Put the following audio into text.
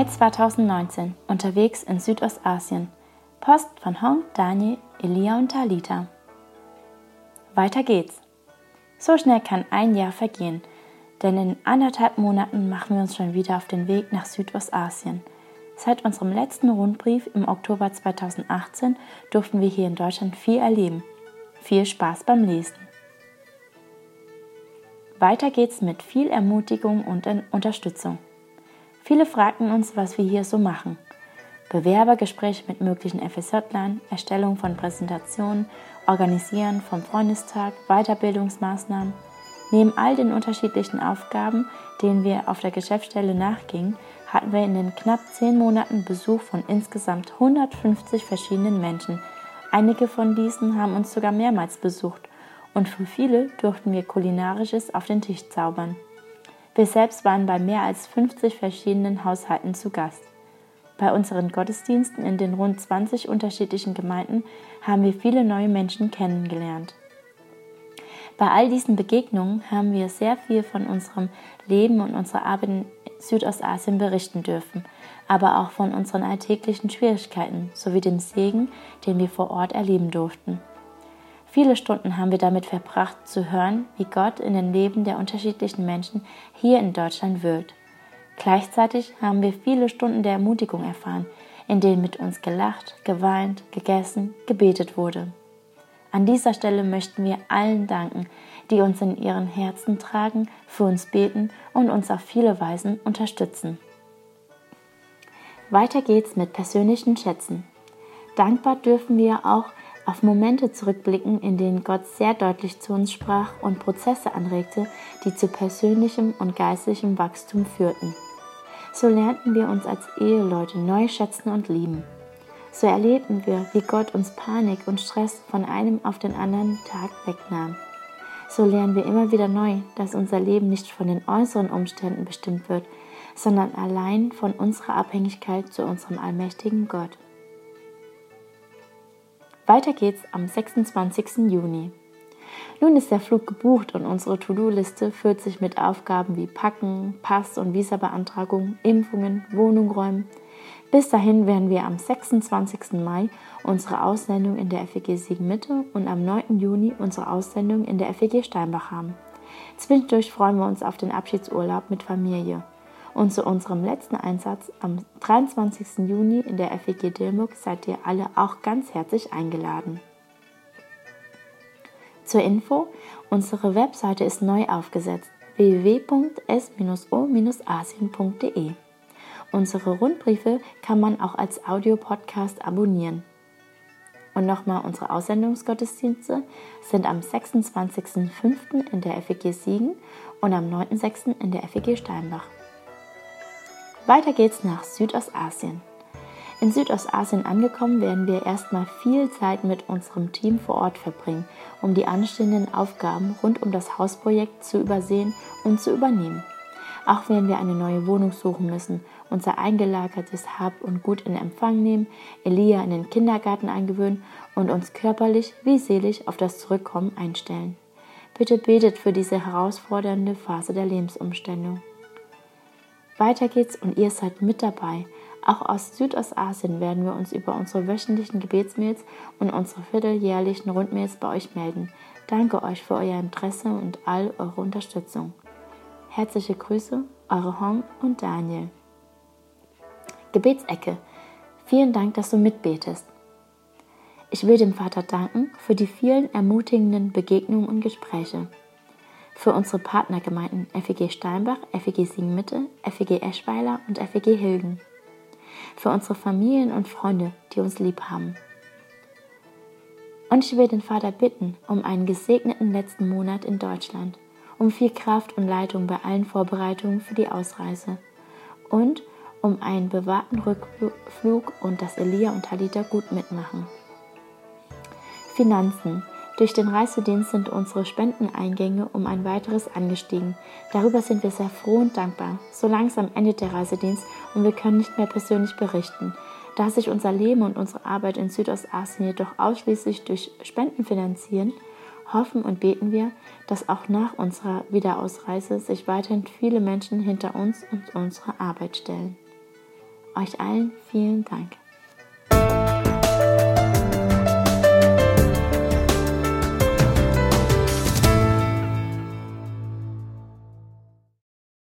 Mai 2019 unterwegs in Südostasien. Post von Hong, Daniel, Elia und Talita. Weiter geht's. So schnell kann ein Jahr vergehen, denn in anderthalb Monaten machen wir uns schon wieder auf den Weg nach Südostasien. Seit unserem letzten Rundbrief im Oktober 2018 durften wir hier in Deutschland viel erleben. Viel Spaß beim Lesen. Weiter geht's mit viel Ermutigung und Unterstützung. Viele fragten uns, was wir hier so machen. Bewerbergespräche mit möglichen FSJ-Lern, Erstellung von Präsentationen, Organisieren vom Freundestag, Weiterbildungsmaßnahmen. Neben all den unterschiedlichen Aufgaben, denen wir auf der Geschäftsstelle nachgingen, hatten wir in den knapp zehn Monaten Besuch von insgesamt 150 verschiedenen Menschen. Einige von diesen haben uns sogar mehrmals besucht und für viele durften wir kulinarisches auf den Tisch zaubern. Wir selbst waren bei mehr als 50 verschiedenen Haushalten zu Gast. Bei unseren Gottesdiensten in den rund 20 unterschiedlichen Gemeinden haben wir viele neue Menschen kennengelernt. Bei all diesen Begegnungen haben wir sehr viel von unserem Leben und unserer Arbeit in Südostasien berichten dürfen, aber auch von unseren alltäglichen Schwierigkeiten sowie dem Segen, den wir vor Ort erleben durften. Viele Stunden haben wir damit verbracht zu hören, wie Gott in den Leben der unterschiedlichen Menschen hier in Deutschland wirkt. Gleichzeitig haben wir viele Stunden der Ermutigung erfahren, in denen mit uns gelacht, geweint, gegessen, gebetet wurde. An dieser Stelle möchten wir allen danken, die uns in ihren Herzen tragen, für uns beten und uns auf viele Weisen unterstützen. Weiter geht's mit persönlichen Schätzen. Dankbar dürfen wir auch auf Momente zurückblicken, in denen Gott sehr deutlich zu uns sprach und Prozesse anregte, die zu persönlichem und geistlichem Wachstum führten. So lernten wir uns als Eheleute neu schätzen und lieben. So erlebten wir, wie Gott uns Panik und Stress von einem auf den anderen Tag wegnahm. So lernen wir immer wieder neu, dass unser Leben nicht von den äußeren Umständen bestimmt wird, sondern allein von unserer Abhängigkeit zu unserem allmächtigen Gott. Weiter geht's am 26. Juni. Nun ist der Flug gebucht und unsere To-Do-Liste füllt sich mit Aufgaben wie Packen, Pass- und Visabeantragung, Impfungen, Wohnung räumen. Bis dahin werden wir am 26. Mai unsere Aussendung in der FEG Siegen-Mitte und am 9. Juni unsere Aussendung in der FEG Steinbach haben. Zwischendurch freuen wir uns auf den Abschiedsurlaub mit Familie. Und zu unserem letzten Einsatz am 23. Juni in der FEG Dilmuk seid ihr alle auch ganz herzlich eingeladen. Zur Info, unsere Webseite ist neu aufgesetzt www.s-o-asien.de. Unsere Rundbriefe kann man auch als Audiopodcast abonnieren. Und nochmal, unsere Aussendungsgottesdienste sind am 26.05. in der FEG Siegen und am 9.06. in der FEG Steinbach. Weiter geht's nach Südostasien. In Südostasien angekommen, werden wir erstmal viel Zeit mit unserem Team vor Ort verbringen, um die anstehenden Aufgaben rund um das Hausprojekt zu übersehen und zu übernehmen. Auch werden wir eine neue Wohnung suchen müssen, unser eingelagertes Hab und Gut in Empfang nehmen, Elia in den Kindergarten eingewöhnen und uns körperlich wie seelisch auf das Zurückkommen einstellen. Bitte betet für diese herausfordernde Phase der Lebensumstellung. Weiter geht's und ihr seid mit dabei auch aus Südostasien werden wir uns über unsere wöchentlichen Gebetsmails und unsere vierteljährlichen Rundmails bei euch melden. Danke euch für euer Interesse und all eure Unterstützung. Herzliche Grüße, eure Hong und Daniel. Gebetsecke. Vielen Dank, dass du mitbetest. Ich will dem Vater danken für die vielen ermutigenden Begegnungen und Gespräche. Für unsere Partnergemeinden FEG Steinbach, FEG Siegen-Mitte, FEG Eschweiler und FEG Hilden für unsere Familien und Freunde, die uns lieb haben. Und ich will den Vater bitten um einen gesegneten letzten Monat in Deutschland, um viel Kraft und Leitung bei allen Vorbereitungen für die Ausreise und um einen bewahrten Rückflug und dass Elia und Talita gut mitmachen. Finanzen. Durch den Reisedienst sind unsere Spendeneingänge um ein weiteres angestiegen. Darüber sind wir sehr froh und dankbar. So langsam endet der Reisedienst und wir können nicht mehr persönlich berichten. Da sich unser Leben und unsere Arbeit in Südostasien jedoch ausschließlich durch Spenden finanzieren, hoffen und beten wir, dass auch nach unserer Wiederausreise sich weiterhin viele Menschen hinter uns und unsere Arbeit stellen. Euch allen vielen Dank.